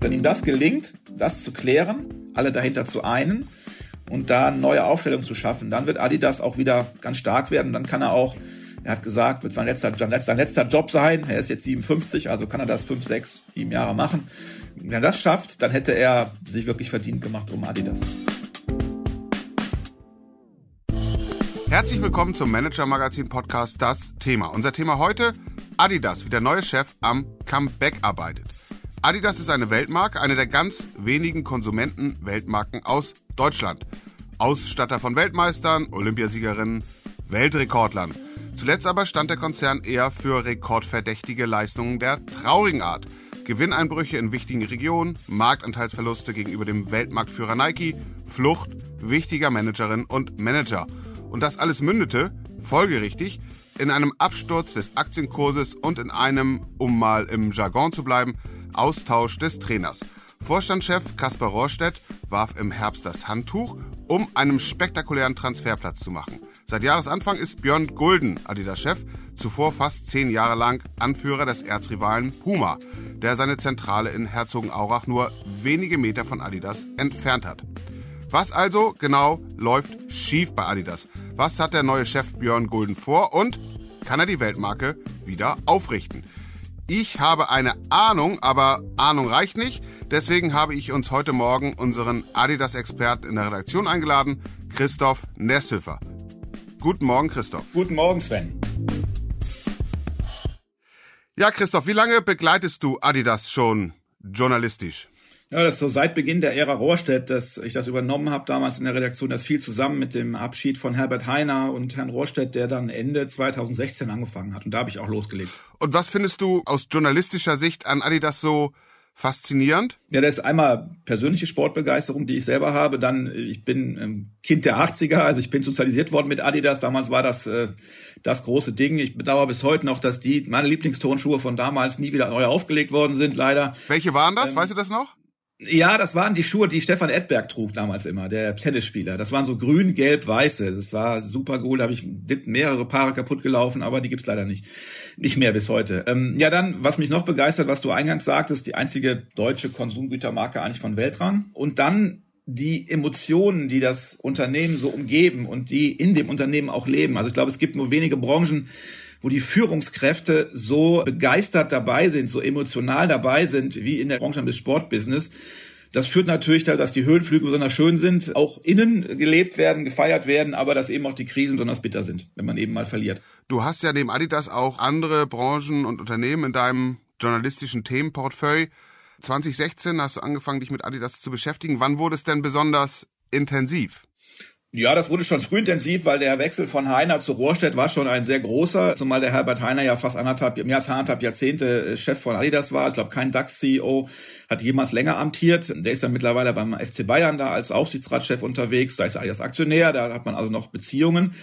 Wenn ihm das gelingt, das zu klären, alle dahinter zu einen und da eine neue Aufstellung zu schaffen, dann wird Adidas auch wieder ganz stark werden. Dann kann er auch, er hat gesagt, wird sein letzter, sein letzter Job sein. Er ist jetzt 57, also kann er das fünf, sechs, sieben Jahre machen. Wenn er das schafft, dann hätte er sich wirklich verdient gemacht um Adidas. Herzlich willkommen zum Manager Magazin Podcast Das Thema. Unser Thema heute Adidas, wie der neue Chef am Comeback arbeitet. Adidas ist eine Weltmarke, eine der ganz wenigen Konsumenten-Weltmarken aus Deutschland. Ausstatter von Weltmeistern, Olympiasiegerinnen, Weltrekordlern. Zuletzt aber stand der Konzern eher für rekordverdächtige Leistungen der traurigen Art. Gewinneinbrüche in wichtigen Regionen, Marktanteilsverluste gegenüber dem Weltmarktführer Nike, Flucht wichtiger Managerinnen und Manager. Und das alles mündete, folgerichtig, in einem Absturz des Aktienkurses und in einem, um mal im Jargon zu bleiben, Austausch des Trainers. Vorstandschef Kaspar Rohrstedt warf im Herbst das Handtuch, um einen spektakulären Transferplatz zu machen. Seit Jahresanfang ist Björn Gulden Adidas-Chef, zuvor fast zehn Jahre lang Anführer des Erzrivalen Puma, der seine Zentrale in Herzogenaurach nur wenige Meter von Adidas entfernt hat. Was also genau läuft schief bei Adidas? Was hat der neue Chef Björn Gulden vor und kann er die Weltmarke wieder aufrichten? Ich habe eine Ahnung, aber Ahnung reicht nicht. Deswegen habe ich uns heute Morgen unseren Adidas-Experten in der Redaktion eingeladen, Christoph Nesthöfer. Guten Morgen, Christoph. Guten Morgen, Sven. Ja, Christoph, wie lange begleitest du Adidas schon journalistisch? Ja, das ist so seit Beginn der Ära Rohrstedt, dass ich das übernommen habe, damals in der Redaktion, das fiel zusammen mit dem Abschied von Herbert Heiner und Herrn Rohrstedt, der dann Ende 2016 angefangen hat. Und da habe ich auch losgelegt. Und was findest du aus journalistischer Sicht an Adidas so faszinierend? Ja, das ist einmal persönliche Sportbegeisterung, die ich selber habe. Dann, ich bin ähm, Kind der 80er, also ich bin sozialisiert worden mit Adidas. Damals war das äh, das große Ding. Ich bedauere bis heute noch, dass die meine Lieblingstonschuhe von damals nie wieder neu aufgelegt worden sind, leider. Welche waren das? Ähm, weißt du das noch? Ja, das waren die Schuhe, die Stefan Edberg trug damals immer, der Tennisspieler. Das waren so grün, gelb, weiße. Das war super cool. Da habe ich mehrere Paare kaputt gelaufen, aber die gibt's leider nicht. Nicht mehr bis heute. Ähm, ja, dann, was mich noch begeistert, was du eingangs sagtest, die einzige deutsche Konsumgütermarke eigentlich von Weltrang. Und dann die Emotionen, die das Unternehmen so umgeben und die in dem Unternehmen auch leben. Also ich glaube, es gibt nur wenige Branchen, wo die Führungskräfte so begeistert dabei sind, so emotional dabei sind, wie in der Branche des Sportbusiness. Das führt natürlich dazu, dass die Höhenflüge besonders schön sind, auch innen gelebt werden, gefeiert werden, aber dass eben auch die Krisen besonders bitter sind, wenn man eben mal verliert. Du hast ja neben Adidas auch andere Branchen und Unternehmen in deinem journalistischen Themenportfolio. 2016 hast du angefangen, dich mit Adidas zu beschäftigen. Wann wurde es denn besonders intensiv? Ja, das wurde schon früh intensiv, weil der Wechsel von Heiner zu Rohrstedt war schon ein sehr großer, zumal der Herbert Heiner ja fast anderthalb, mehr als anderthalb Jahrzehnte äh, Chef von Adidas war. Ich glaube, kein DAX-CEO hat jemals länger amtiert. Der ist dann mittlerweile beim FC Bayern da als Aufsichtsratschef unterwegs. Da ist Adidas Aktionär, da hat man also noch Beziehungen.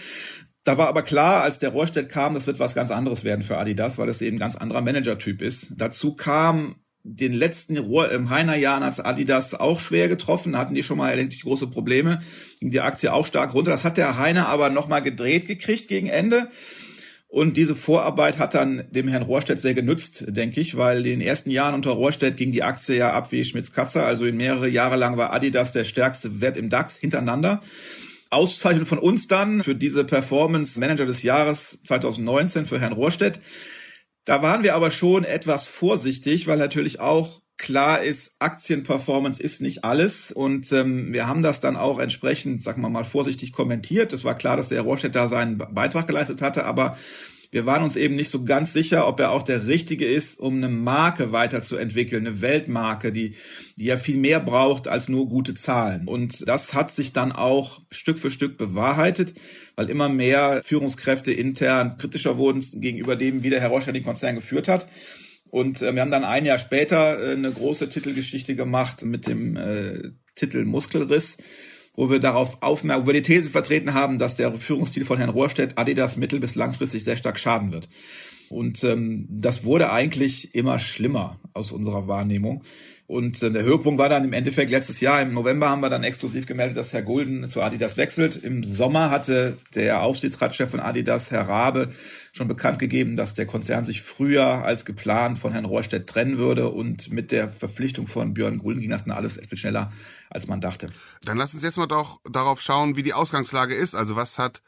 Da war aber klar, als der Rohrstedt kam, das wird was ganz anderes werden für Adidas, weil es eben ein ganz anderer Managertyp ist. Dazu kam den letzten im Heiner-Jahren hat Adidas auch schwer getroffen, hatten die schon mal erheblich große Probleme, ging die Aktie auch stark runter. Das hat der Heiner aber nochmal gedreht gekriegt gegen Ende. Und diese Vorarbeit hat dann dem Herrn Rohrstedt sehr genützt, denke ich, weil in den ersten Jahren unter Rohrstedt ging die Aktie ja ab wie Schmitz-Katzer. Also in mehrere Jahre lang war Adidas der stärkste Wert im DAX hintereinander. Auszeichnung von uns dann für diese Performance Manager des Jahres 2019 für Herrn Rohrstedt. Da waren wir aber schon etwas vorsichtig, weil natürlich auch klar ist, Aktienperformance ist nicht alles. Und ähm, wir haben das dann auch entsprechend, sagen wir mal, vorsichtig kommentiert. Es war klar, dass der Rohrstedt da seinen Beitrag geleistet hatte, aber wir waren uns eben nicht so ganz sicher, ob er auch der richtige ist, um eine Marke weiterzuentwickeln, eine Weltmarke, die, die ja viel mehr braucht als nur gute Zahlen. Und das hat sich dann auch Stück für Stück bewahrheitet, weil immer mehr Führungskräfte intern kritischer wurden gegenüber dem, wie der Herr Roscher den Konzern geführt hat. Und äh, wir haben dann ein Jahr später äh, eine große Titelgeschichte gemacht mit dem äh, Titel Muskelriss wo wir darauf aufmerken, wo wir die These vertreten haben, dass der Führungsstil von Herrn Rohrstedt Adidas mittel- bis langfristig sehr stark schaden wird. Und ähm, das wurde eigentlich immer schlimmer aus unserer Wahrnehmung. Und äh, der Höhepunkt war dann im Endeffekt letztes Jahr, im November haben wir dann exklusiv gemeldet, dass Herr Gulden zu Adidas wechselt. Im Sommer hatte der Aufsichtsratschef von Adidas, Herr Rabe, schon bekannt gegeben, dass der Konzern sich früher als geplant von Herrn Rohrstedt trennen würde. Und mit der Verpflichtung von Björn Gulden ging das dann alles etwas schneller, als man dachte. Dann lass uns jetzt mal doch darauf schauen, wie die Ausgangslage ist. Also was hat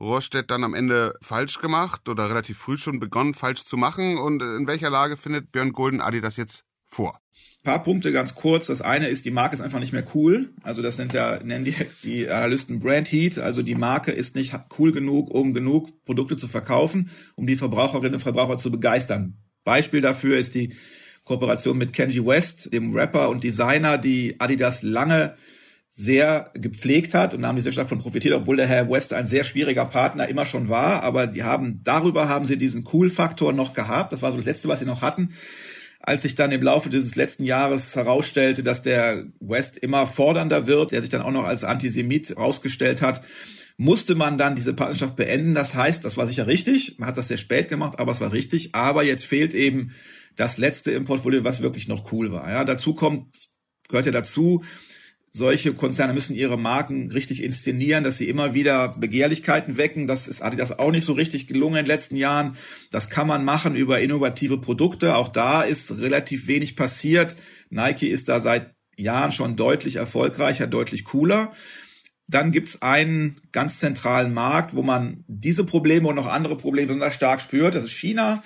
Rohrstedt dann am Ende falsch gemacht oder relativ früh schon begonnen, falsch zu machen? Und in welcher Lage findet Björn Gulden Adidas jetzt vor? paar Punkte ganz kurz. Das eine ist, die Marke ist einfach nicht mehr cool. Also das nennt ja, nennen die, die Analysten Brand Heat. Also die Marke ist nicht cool genug, um genug Produkte zu verkaufen, um die Verbraucherinnen und Verbraucher zu begeistern. Beispiel dafür ist die Kooperation mit Kenji West, dem Rapper und Designer, die Adidas lange sehr gepflegt hat und haben die sehr stark von profitiert, obwohl der Herr West ein sehr schwieriger Partner immer schon war. Aber die haben, darüber haben sie diesen Cool-Faktor noch gehabt. Das war so das Letzte, was sie noch hatten als sich dann im Laufe dieses letzten Jahres herausstellte, dass der West immer fordernder wird, der sich dann auch noch als Antisemit herausgestellt hat, musste man dann diese Partnerschaft beenden. Das heißt, das war sicher richtig, man hat das sehr spät gemacht, aber es war richtig. Aber jetzt fehlt eben das letzte im Portfolio, was wirklich noch cool war. Ja, dazu kommt, gehört ja dazu, solche Konzerne müssen ihre Marken richtig inszenieren, dass sie immer wieder Begehrlichkeiten wecken. Das ist Adidas auch nicht so richtig gelungen in den letzten Jahren. Das kann man machen über innovative Produkte. Auch da ist relativ wenig passiert. Nike ist da seit Jahren schon deutlich erfolgreicher, deutlich cooler. Dann gibt's einen ganz zentralen Markt, wo man diese Probleme und noch andere Probleme besonders stark spürt. Das ist China.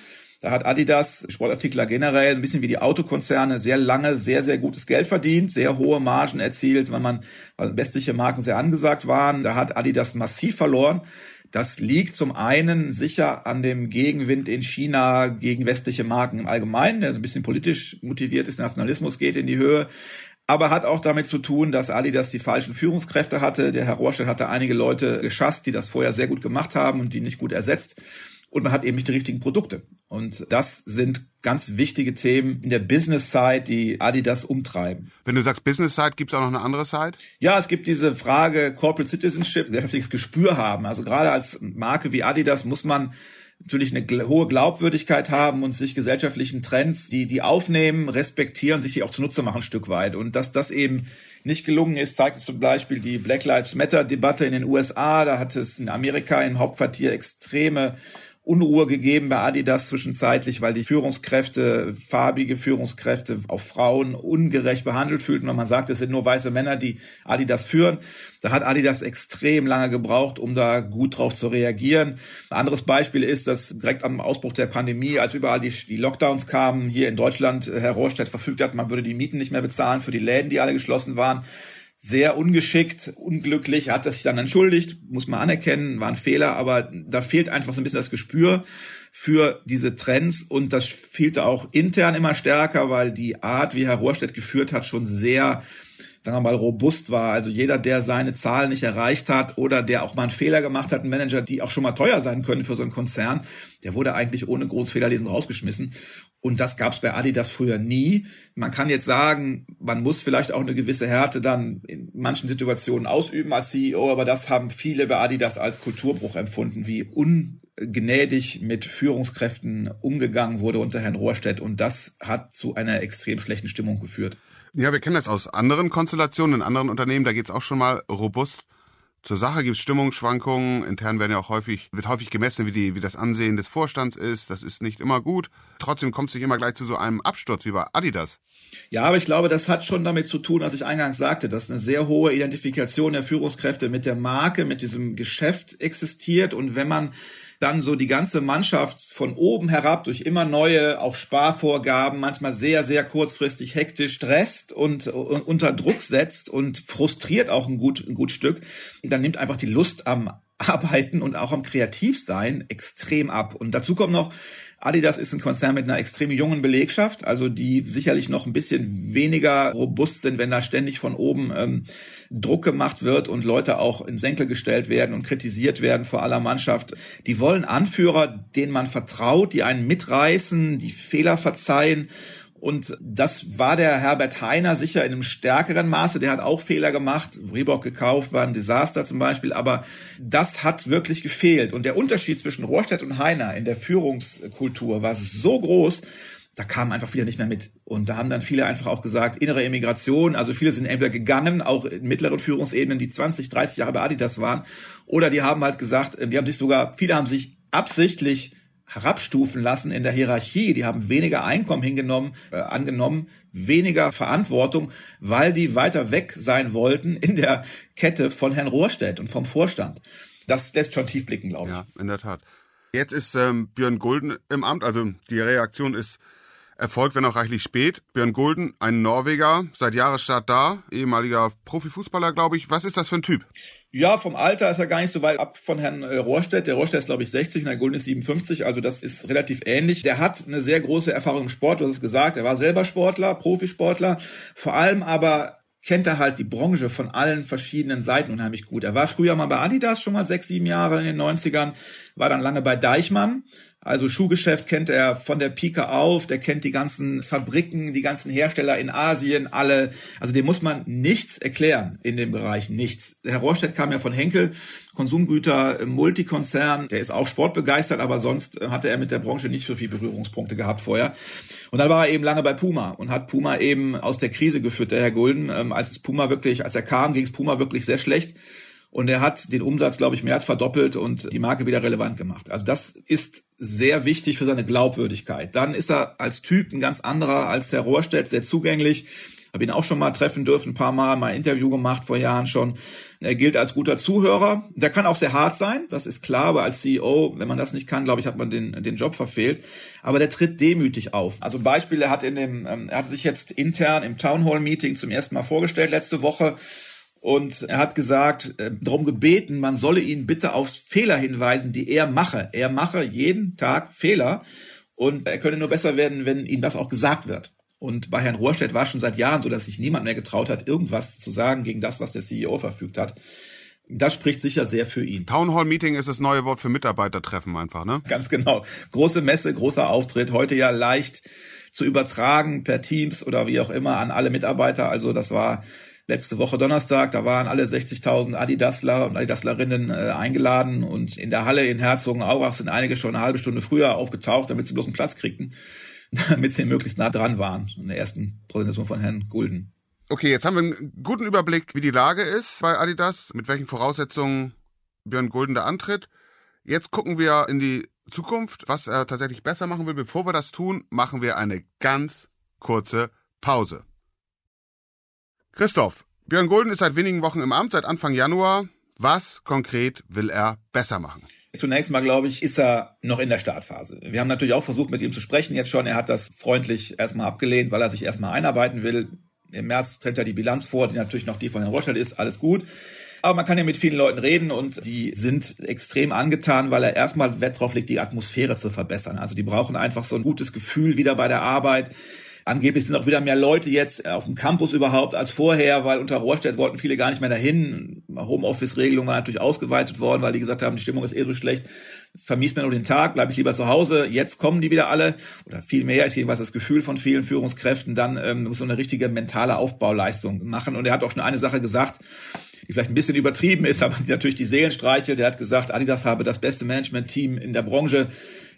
Da hat Adidas, Sportartikler generell, ein bisschen wie die Autokonzerne, sehr lange sehr, sehr gutes Geld verdient, sehr hohe Margen erzielt, weil man, weil westliche Marken sehr angesagt waren. Da hat Adidas massiv verloren. Das liegt zum einen sicher an dem Gegenwind in China gegen westliche Marken im Allgemeinen, der ein bisschen politisch motiviert ist. Nationalismus geht in die Höhe aber hat auch damit zu tun, dass Adidas die falschen Führungskräfte hatte. Der Herr Rohrstedt hatte einige Leute geschasst, die das vorher sehr gut gemacht haben und die nicht gut ersetzt und man hat eben nicht die richtigen Produkte. Und das sind ganz wichtige Themen in der Business-Side, die Adidas umtreiben. Wenn du sagst Business-Side, gibt es auch noch eine andere Side? Ja, es gibt diese Frage Corporate Citizenship, heftiges Gespür haben. Also gerade als Marke wie Adidas muss man natürlich eine hohe Glaubwürdigkeit haben und sich gesellschaftlichen Trends, die die aufnehmen, respektieren, sich die auch zunutze machen ein Stück weit. Und dass das eben nicht gelungen ist, zeigt zum Beispiel die Black Lives Matter Debatte in den USA. Da hat es in Amerika im Hauptquartier extreme Unruhe gegeben bei Adidas zwischenzeitlich, weil die Führungskräfte, farbige Führungskräfte, auch Frauen ungerecht behandelt fühlten, weil man sagt, es sind nur weiße Männer, die Adidas führen. Da hat Adidas extrem lange gebraucht, um da gut drauf zu reagieren. Ein anderes Beispiel ist, dass direkt am Ausbruch der Pandemie, als überall die, die Lockdowns kamen, hier in Deutschland Herr Rohrstedt verfügt hat, man würde die Mieten nicht mehr bezahlen für die Läden, die alle geschlossen waren sehr ungeschickt, unglücklich, hat sich dann entschuldigt, muss man anerkennen, war ein Fehler, aber da fehlt einfach so ein bisschen das Gespür für diese Trends und das fehlte auch intern immer stärker, weil die Art, wie Herr Rohrstedt geführt hat, schon sehr sagen wir mal, robust war. Also jeder, der seine Zahlen nicht erreicht hat oder der auch mal einen Fehler gemacht hat, ein Manager, die auch schon mal teuer sein können für so einen Konzern, der wurde eigentlich ohne Großfehlerlesen rausgeschmissen. Und das gab es bei Adidas früher nie. Man kann jetzt sagen, man muss vielleicht auch eine gewisse Härte dann in manchen Situationen ausüben als CEO, aber das haben viele bei Adidas als Kulturbruch empfunden, wie ungnädig mit Führungskräften umgegangen wurde unter Herrn Rohrstedt. Und das hat zu einer extrem schlechten Stimmung geführt. Ja, wir kennen das aus anderen Konstellationen, in anderen Unternehmen, da geht's auch schon mal robust zur Sache, gibt Stimmungsschwankungen, intern werden ja auch häufig, wird häufig gemessen, wie, die, wie das Ansehen des Vorstands ist, das ist nicht immer gut. Trotzdem kommt es nicht immer gleich zu so einem Absturz wie bei Adidas. Ja, aber ich glaube, das hat schon damit zu tun, was ich eingangs sagte, dass eine sehr hohe Identifikation der Führungskräfte mit der Marke, mit diesem Geschäft existiert und wenn man dann so die ganze Mannschaft von oben herab durch immer neue, auch Sparvorgaben, manchmal sehr, sehr kurzfristig hektisch stresst und, und unter Druck setzt und frustriert auch ein gut, ein gut Stück, dann nimmt einfach die Lust am Arbeiten und auch am Kreativsein extrem ab. Und dazu kommt noch, Adidas ist ein Konzern mit einer extrem jungen Belegschaft, also die sicherlich noch ein bisschen weniger robust sind, wenn da ständig von oben ähm, Druck gemacht wird und Leute auch in Senkel gestellt werden und kritisiert werden vor aller Mannschaft. Die wollen Anführer, denen man vertraut, die einen mitreißen, die Fehler verzeihen und das war der Herbert Heiner sicher in einem stärkeren Maße. Der hat auch Fehler gemacht. Reebok gekauft, war ein Desaster zum Beispiel. Aber das hat wirklich gefehlt. Und der Unterschied zwischen Rohrstedt und Heiner in der Führungskultur war so groß, da kamen einfach viele nicht mehr mit. Und da haben dann viele einfach auch gesagt, innere Emigration, also viele sind entweder gegangen, auch in mittleren Führungsebenen, die 20, 30 Jahre bei Adidas waren, oder die haben halt gesagt, die haben sich sogar, viele haben sich absichtlich herabstufen lassen in der Hierarchie. Die haben weniger Einkommen hingenommen, äh, angenommen, weniger Verantwortung, weil die weiter weg sein wollten in der Kette von Herrn Rohrstedt und vom Vorstand. Das lässt schon tief blicken, glaube ich. Ja, in der Tat. Jetzt ist ähm, Björn Gulden im Amt, also die Reaktion ist erfolgt, wenn auch reichlich spät. Björn Gulden, ein Norweger, seit Jahresstart da, ehemaliger Profifußballer, glaube ich. Was ist das für ein Typ? Ja, vom Alter ist er gar nicht so weit ab von Herrn äh, Rohrstedt. Der Rohrstedt ist, glaube ich, 60 und der Gulden ist 57, also das ist relativ ähnlich. Der hat eine sehr große Erfahrung im Sport, du hast es gesagt. Er war selber Sportler, Profisportler, vor allem aber kennt er halt die Branche von allen verschiedenen Seiten unheimlich gut. Er war früher mal bei Adidas schon mal sechs, sieben Jahre in den 90ern, war dann lange bei Deichmann, also Schuhgeschäft kennt er von der Pike auf, der kennt die ganzen Fabriken, die ganzen Hersteller in Asien, alle. Also dem muss man nichts erklären in dem Bereich, nichts. Herr Rohrstedt kam ja von Henkel, Konsumgüter, Multikonzern, der ist auch sportbegeistert, aber sonst hatte er mit der Branche nicht so viel Berührungspunkte gehabt vorher. Und dann war er eben lange bei Puma und hat Puma eben aus der Krise geführt, der Herr Gulden. Ähm, als Puma wirklich, als er kam, ging es Puma wirklich sehr schlecht. Und er hat den Umsatz, glaube ich, mehr als verdoppelt und die Marke wieder relevant gemacht. Also das ist sehr wichtig für seine Glaubwürdigkeit. Dann ist er als Typ ein ganz anderer als Herr Rohrstedt, sehr zugänglich. Habe ihn auch schon mal treffen dürfen, ein paar Mal, mal ein Interview gemacht vor Jahren schon. Er gilt als guter Zuhörer. Der kann auch sehr hart sein, das ist klar, aber als CEO, wenn man das nicht kann, glaube ich, hat man den, den Job verfehlt. Aber der tritt demütig auf. Also Beispiel, er hat in dem, ähm, er hat sich jetzt intern im Town Hall Meeting zum ersten Mal vorgestellt letzte Woche und er hat gesagt, äh, darum gebeten, man solle ihn bitte auf Fehler hinweisen, die er mache. Er mache jeden Tag Fehler und er könne nur besser werden, wenn ihm das auch gesagt wird. Und bei Herrn Rohrstedt war schon seit Jahren so, dass sich niemand mehr getraut hat, irgendwas zu sagen gegen das, was der CEO verfügt hat. Das spricht sicher sehr für ihn. Town Hall Meeting ist das neue Wort für Mitarbeitertreffen einfach, ne? Ganz genau. Große Messe, großer Auftritt. Heute ja leicht zu übertragen per Teams oder wie auch immer an alle Mitarbeiter. Also das war letzte Woche Donnerstag, da waren alle 60.000 Adidasler und Adidaslerinnen äh, eingeladen und in der Halle in Herzogenaurach sind einige schon eine halbe Stunde früher aufgetaucht, damit sie bloß einen Platz kriegten, damit sie möglichst nah dran waren in der ersten Präsentation von Herrn Gulden. Okay, jetzt haben wir einen guten Überblick, wie die Lage ist bei Adidas, mit welchen Voraussetzungen Björn Gulden da antritt. Jetzt gucken wir in die Zukunft, was er tatsächlich besser machen will. Bevor wir das tun, machen wir eine ganz kurze Pause. Christoph, Björn Gulden ist seit wenigen Wochen im Amt, seit Anfang Januar. Was konkret will er besser machen? Zunächst mal, glaube ich, ist er noch in der Startphase. Wir haben natürlich auch versucht, mit ihm zu sprechen jetzt schon. Er hat das freundlich erstmal abgelehnt, weil er sich erstmal einarbeiten will. Im März trennt er die Bilanz vor, die natürlich noch die von Herrn Rothschild ist. Alles gut. Aber man kann ja mit vielen Leuten reden und die sind extrem angetan, weil er erstmal Wert drauf legt, die Atmosphäre zu verbessern. Also die brauchen einfach so ein gutes Gefühl wieder bei der Arbeit Angeblich sind auch wieder mehr Leute jetzt auf dem Campus überhaupt als vorher, weil unter Rohrstedt wollten viele gar nicht mehr dahin. Homeoffice-Regelung war natürlich ausgeweitet worden, weil die gesagt haben, die Stimmung ist eh so schlecht. Vermisst mir nur den Tag, bleibe ich lieber zu Hause. Jetzt kommen die wieder alle, oder viel mehr ist jedenfalls das Gefühl von vielen Führungskräften, dann ähm, muss so eine richtige mentale Aufbauleistung machen. Und er hat auch schon eine Sache gesagt, die vielleicht ein bisschen übertrieben ist, aber die natürlich die Seelen streichelt. Der hat gesagt, Adidas habe das beste Management-Team in der Branche.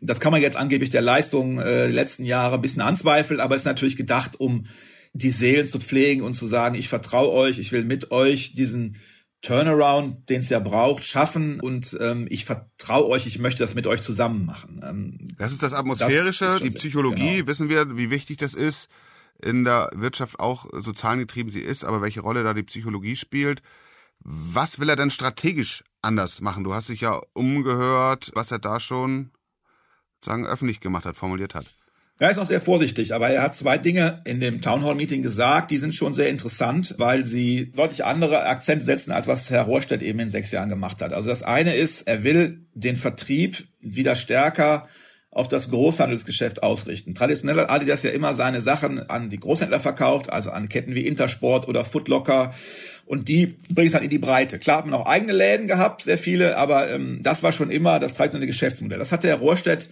Das kann man jetzt angeblich der Leistung äh, der letzten Jahre ein bisschen anzweifeln, aber ist natürlich gedacht, um die Seelen zu pflegen und zu sagen, ich vertraue euch, ich will mit euch diesen Turnaround, den es ja braucht, schaffen und ähm, ich vertraue euch, ich möchte das mit euch zusammen machen. Ähm, das ist das Atmosphärische, das ist die Psychologie, genau. wissen wir, wie wichtig das ist. In der Wirtschaft auch so zahlengetrieben sie ist, aber welche Rolle da die Psychologie spielt. Was will er denn strategisch anders machen? Du hast dich ja umgehört, was er da schon sagen öffentlich gemacht hat, formuliert hat. Er ist noch sehr vorsichtig, aber er hat zwei Dinge in dem Townhall-Meeting gesagt, die sind schon sehr interessant, weil sie deutlich andere Akzente setzen, als was Herr Rohrstedt eben in sechs Jahren gemacht hat. Also das eine ist, er will den Vertrieb wieder stärker auf das Großhandelsgeschäft ausrichten. Traditionell hat Adidas ja immer seine Sachen an die Großhändler verkauft, also an Ketten wie Intersport oder Footlocker. Und die bringen es halt in die Breite. Klar hat man auch eigene Läden gehabt, sehr viele, aber ähm, das war schon immer das traditionelle Geschäftsmodell. Das hat der Rohrstedt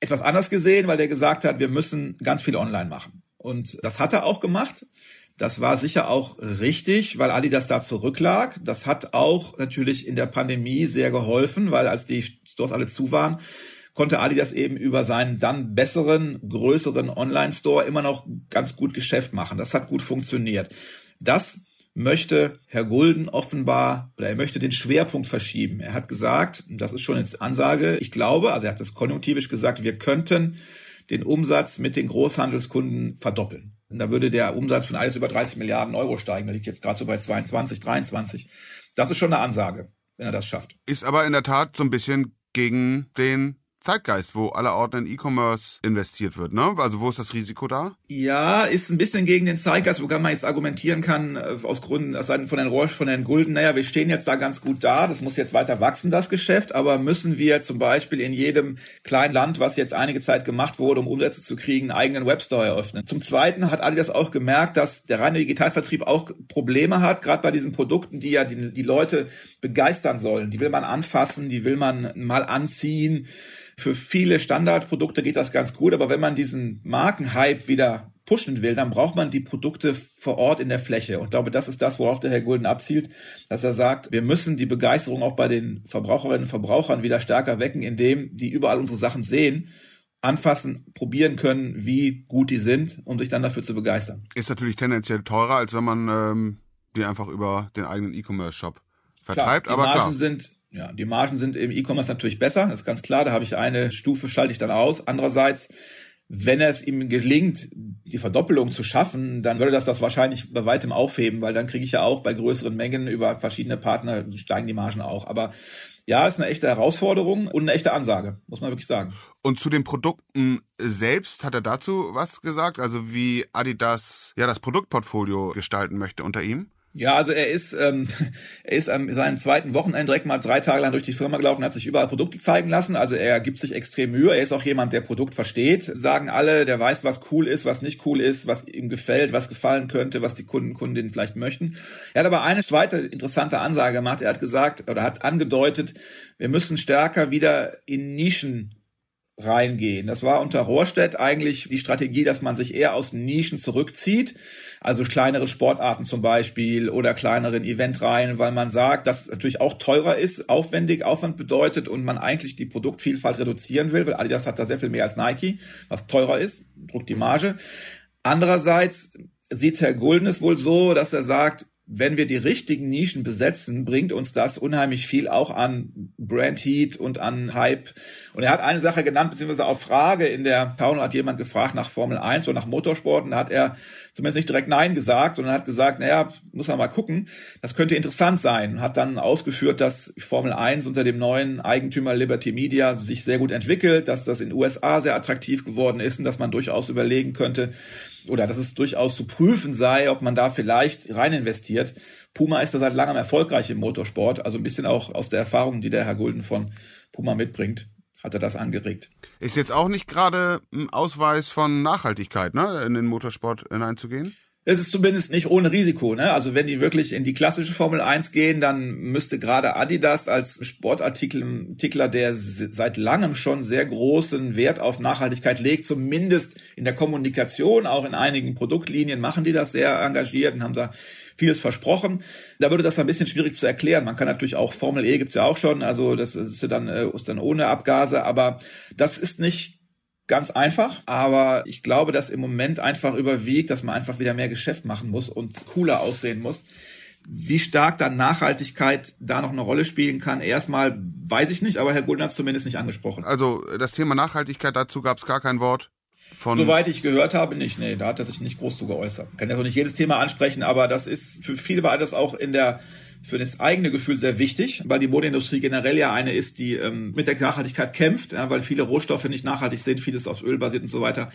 etwas anders gesehen, weil der gesagt hat, wir müssen ganz viel online machen. Und das hat er auch gemacht. Das war sicher auch richtig, weil Adidas da zurücklag. Das hat auch natürlich in der Pandemie sehr geholfen, weil als die Stores alle zu waren, konnte Adidas eben über seinen dann besseren, größeren Online-Store immer noch ganz gut Geschäft machen. Das hat gut funktioniert. Das möchte Herr Gulden offenbar oder er möchte den Schwerpunkt verschieben. Er hat gesagt, das ist schon jetzt Ansage, ich glaube, also er hat das konjunktivisch gesagt, wir könnten den Umsatz mit den Großhandelskunden verdoppeln. Und da würde der Umsatz von alles über 30 Milliarden Euro steigen. Da liegt jetzt gerade so bei 22, 23. Das ist schon eine Ansage, wenn er das schafft. Ist aber in der Tat so ein bisschen gegen den Zeitgeist, wo allerorten in E-Commerce investiert wird, ne? Also wo ist das Risiko da? Ja, ist ein bisschen gegen den Zeitgeist, wobei man jetzt argumentieren kann, äh, aus Gründen, aus Seiten von Herrn Roche, von Herrn Gulden, naja, wir stehen jetzt da ganz gut da, das muss jetzt weiter wachsen, das Geschäft, aber müssen wir zum Beispiel in jedem kleinen Land, was jetzt einige Zeit gemacht wurde, um Umsätze zu kriegen, einen eigenen Webstore eröffnen. Zum Zweiten hat Adidas auch gemerkt, dass der reine Digitalvertrieb auch Probleme hat, gerade bei diesen Produkten, die ja die, die Leute begeistern sollen. Die will man anfassen, die will man mal anziehen für viele Standardprodukte geht das ganz gut, aber wenn man diesen Markenhype wieder pushen will, dann braucht man die Produkte vor Ort in der Fläche. Und ich glaube, das ist das, worauf der Herr Gulden abzielt, dass er sagt, wir müssen die Begeisterung auch bei den Verbraucherinnen und Verbrauchern wieder stärker wecken, indem die überall unsere Sachen sehen anfassen, probieren können, wie gut die sind, um sich dann dafür zu begeistern. Ist natürlich tendenziell teurer, als wenn man ähm, die einfach über den eigenen E-Commerce-Shop vertreibt. Klar, die aber Margen klar. sind ja, die Margen sind im E-Commerce natürlich besser, das ist ganz klar. Da habe ich eine Stufe, schalte ich dann aus. Andererseits, wenn es ihm gelingt, die Verdoppelung zu schaffen, dann würde das das wahrscheinlich bei weitem aufheben, weil dann kriege ich ja auch bei größeren Mengen über verschiedene Partner steigen die Margen auch. Aber ja, ist eine echte Herausforderung und eine echte Ansage, muss man wirklich sagen. Und zu den Produkten selbst hat er dazu was gesagt? Also wie Adidas ja das Produktportfolio gestalten möchte unter ihm? Ja, also er ist, ähm, er ist am seinem zweiten Wochenende direkt mal drei Tage lang durch die Firma gelaufen, hat sich überall Produkte zeigen lassen. Also er gibt sich extrem Mühe. Er ist auch jemand, der Produkt versteht. Sagen alle, der weiß, was cool ist, was nicht cool ist, was ihm gefällt, was gefallen könnte, was die Kunden, Kundinnen vielleicht möchten. Er hat aber eine zweite interessante Ansage gemacht. Er hat gesagt oder hat angedeutet, wir müssen stärker wieder in Nischen reingehen. Das war unter Rohrstedt eigentlich die Strategie, dass man sich eher aus Nischen zurückzieht, also kleinere Sportarten zum Beispiel oder kleineren Eventreihen, weil man sagt, dass natürlich auch teurer ist, aufwendig, Aufwand bedeutet und man eigentlich die Produktvielfalt reduzieren will, weil Adidas hat da sehr viel mehr als Nike, was teurer ist, druckt die Marge. Andererseits sieht Herr Gulden wohl so, dass er sagt, wenn wir die richtigen Nischen besetzen, bringt uns das unheimlich viel auch an Brand Heat und an Hype. Und er hat eine Sache genannt, beziehungsweise auf Frage in der Town hat jemand gefragt nach Formel 1 oder nach Motorsport und da hat er zumindest nicht direkt Nein gesagt, sondern hat gesagt, naja, muss man mal gucken, das könnte interessant sein. Hat dann ausgeführt, dass Formel 1 unter dem neuen Eigentümer Liberty Media sich sehr gut entwickelt, dass das in den USA sehr attraktiv geworden ist und dass man durchaus überlegen könnte, oder dass es durchaus zu prüfen sei, ob man da vielleicht rein investiert. Puma ist da seit langem erfolgreich im Motorsport, also ein bisschen auch aus der Erfahrung, die der Herr Gulden von Puma mitbringt, hat er das angeregt. Ist jetzt auch nicht gerade ein Ausweis von Nachhaltigkeit, ne, in den Motorsport hineinzugehen? Es ist zumindest nicht ohne Risiko. Ne? Also wenn die wirklich in die klassische Formel 1 gehen, dann müsste gerade Adidas als Sportartikler, der seit langem schon sehr großen Wert auf Nachhaltigkeit legt, zumindest in der Kommunikation, auch in einigen Produktlinien machen die das sehr engagiert und haben da vieles versprochen. Da würde das ein bisschen schwierig zu erklären. Man kann natürlich auch Formel E gibt's ja auch schon, also das ist ja dann, äh, ist dann ohne Abgase, aber das ist nicht ganz einfach, aber ich glaube, dass im Moment einfach überwiegt, dass man einfach wieder mehr Geschäft machen muss und cooler aussehen muss. Wie stark dann Nachhaltigkeit da noch eine Rolle spielen kann, erstmal weiß ich nicht, aber Herr Gulden hat es zumindest nicht angesprochen. Also das Thema Nachhaltigkeit, dazu gab es gar kein Wort. Von Soweit ich gehört habe, nicht. Nee, da hat er sich nicht groß zu geäußert. Kann ja auch nicht jedes Thema ansprechen, aber das ist für viele war das auch in der für das eigene Gefühl sehr wichtig, weil die Modeindustrie generell ja eine ist, die ähm, mit der Nachhaltigkeit kämpft, ja, weil viele Rohstoffe nicht nachhaltig sind, vieles auf Öl basiert und so weiter.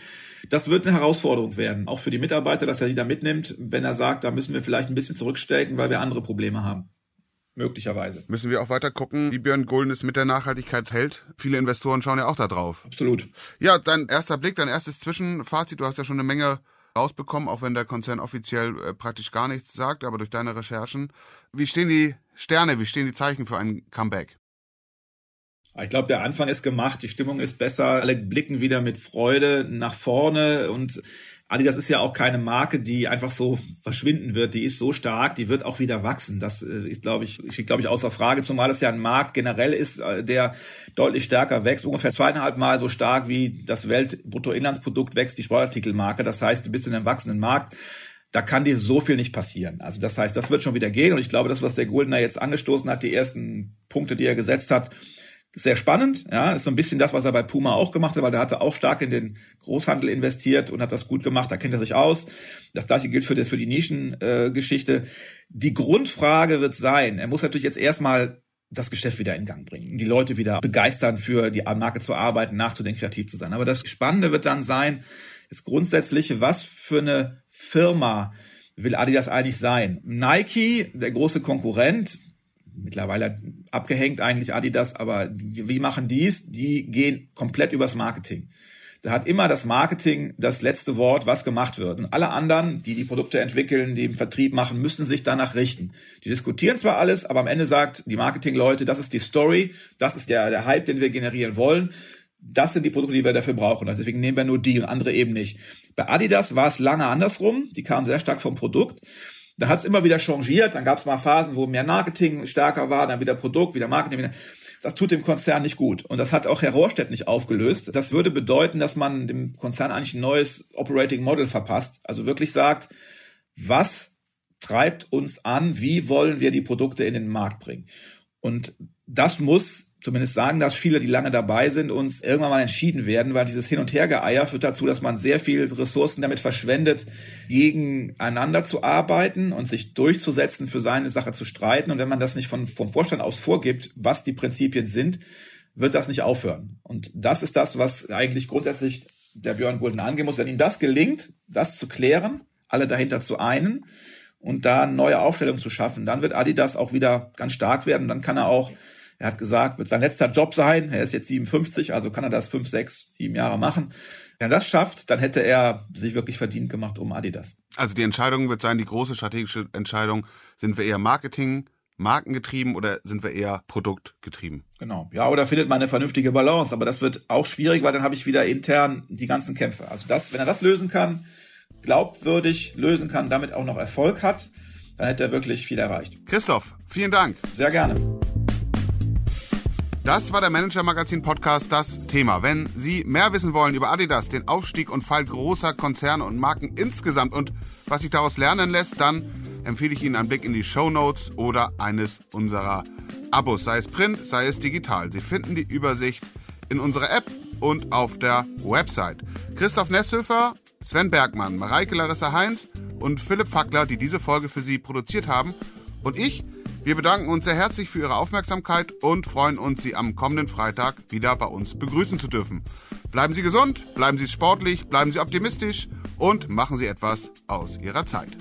Das wird eine Herausforderung werden, auch für die Mitarbeiter, dass er die da mitnimmt, wenn er sagt, da müssen wir vielleicht ein bisschen zurückstecken, weil wir andere Probleme haben. Möglicherweise. Müssen wir auch weiter gucken, wie Björn Gulden es mit der Nachhaltigkeit hält. Viele Investoren schauen ja auch da drauf. Absolut. Ja, dein erster Blick, dein erstes Zwischenfazit. Du hast ja schon eine Menge rausbekommen, auch wenn der Konzern offiziell äh, praktisch gar nichts sagt, aber durch deine Recherchen. Wie stehen die Sterne, wie stehen die Zeichen für ein Comeback? Ich glaube, der Anfang ist gemacht, die Stimmung ist besser, alle blicken wieder mit Freude nach vorne und Adidas ist ja auch keine Marke, die einfach so verschwinden wird. Die ist so stark, die wird auch wieder wachsen. Das äh, ist, glaube ich, steht, glaube ich, außer Frage, zumal es ja ein Markt generell ist, äh, der deutlich stärker wächst, ungefähr zweieinhalb Mal so stark wie das Weltbruttoinlandsprodukt wächst, die Sportartikelmarke. Das heißt, du bist in einem wachsenden Markt da kann dir so viel nicht passieren. Also das heißt, das wird schon wieder gehen. Und ich glaube, das, was der Goldner jetzt angestoßen hat, die ersten Punkte, die er gesetzt hat, sehr spannend. Ja, ist so ein bisschen das, was er bei Puma auch gemacht hat, weil der hatte auch stark in den Großhandel investiert und hat das gut gemacht. Da kennt er sich aus. Das gleiche gilt für, das, für die Nischengeschichte. Äh, die Grundfrage wird sein, er muss natürlich jetzt erstmal das Geschäft wieder in Gang bringen, die Leute wieder begeistern, für die Marke zu arbeiten, nachzudenken, kreativ zu sein. Aber das Spannende wird dann sein, ist grundsätzlich, was für eine Firma will Adidas eigentlich sein? Nike, der große Konkurrent, mittlerweile abgehängt eigentlich Adidas, aber wie machen dies? Die gehen komplett übers Marketing. Da hat immer das Marketing das letzte Wort, was gemacht wird. Und alle anderen, die die Produkte entwickeln, die im Vertrieb machen, müssen sich danach richten. Die diskutieren zwar alles, aber am Ende sagt die Marketingleute, das ist die Story, das ist der, der Hype, den wir generieren wollen. Das sind die Produkte, die wir dafür brauchen. Also deswegen nehmen wir nur die und andere eben nicht. Bei Adidas war es lange andersrum. Die kamen sehr stark vom Produkt. Da hat es immer wieder changiert. Dann gab es mal Phasen, wo mehr Marketing stärker war, dann wieder Produkt, wieder Marketing. Wieder. Das tut dem Konzern nicht gut. Und das hat auch Herr Rohrstedt nicht aufgelöst. Das würde bedeuten, dass man dem Konzern eigentlich ein neues Operating Model verpasst. Also wirklich sagt, was treibt uns an? Wie wollen wir die Produkte in den Markt bringen? Und das muss zumindest sagen das viele, die lange dabei sind, uns irgendwann mal entschieden werden, weil dieses Hin- und Hergeeier führt dazu, dass man sehr viel Ressourcen damit verschwendet, gegeneinander zu arbeiten und sich durchzusetzen, für seine Sache zu streiten. Und wenn man das nicht von, vom Vorstand aus vorgibt, was die Prinzipien sind, wird das nicht aufhören. Und das ist das, was eigentlich grundsätzlich der Björn Gulden angehen muss. Wenn ihm das gelingt, das zu klären, alle dahinter zu einen und da neue Aufstellungen zu schaffen, dann wird Adidas auch wieder ganz stark werden. Dann kann er auch er hat gesagt, wird sein letzter Job sein. Er ist jetzt 57, also kann er das fünf, sechs, sieben Jahre machen. Wenn er das schafft, dann hätte er sich wirklich verdient gemacht um Adidas. Also die Entscheidung wird sein, die große strategische Entscheidung, sind wir eher Marketing, markengetrieben oder sind wir eher produktgetrieben? Genau. Ja, oder findet man eine vernünftige Balance. Aber das wird auch schwierig, weil dann habe ich wieder intern die ganzen Kämpfe. Also das, wenn er das lösen kann, glaubwürdig lösen kann, damit auch noch Erfolg hat, dann hätte er wirklich viel erreicht. Christoph, vielen Dank. Sehr gerne. Das war der Manager Magazin Podcast, das Thema. Wenn Sie mehr wissen wollen über Adidas, den Aufstieg und Fall großer Konzerne und Marken insgesamt und was sich daraus lernen lässt, dann empfehle ich Ihnen einen Blick in die Show Notes oder eines unserer Abos, sei es print, sei es digital. Sie finden die Übersicht in unserer App und auf der Website. Christoph Nesshöfer, Sven Bergmann, Mareike Larissa Heinz und Philipp Fackler, die diese Folge für Sie produziert haben. Und ich, wir bedanken uns sehr herzlich für Ihre Aufmerksamkeit und freuen uns, Sie am kommenden Freitag wieder bei uns begrüßen zu dürfen. Bleiben Sie gesund, bleiben Sie sportlich, bleiben Sie optimistisch und machen Sie etwas aus Ihrer Zeit.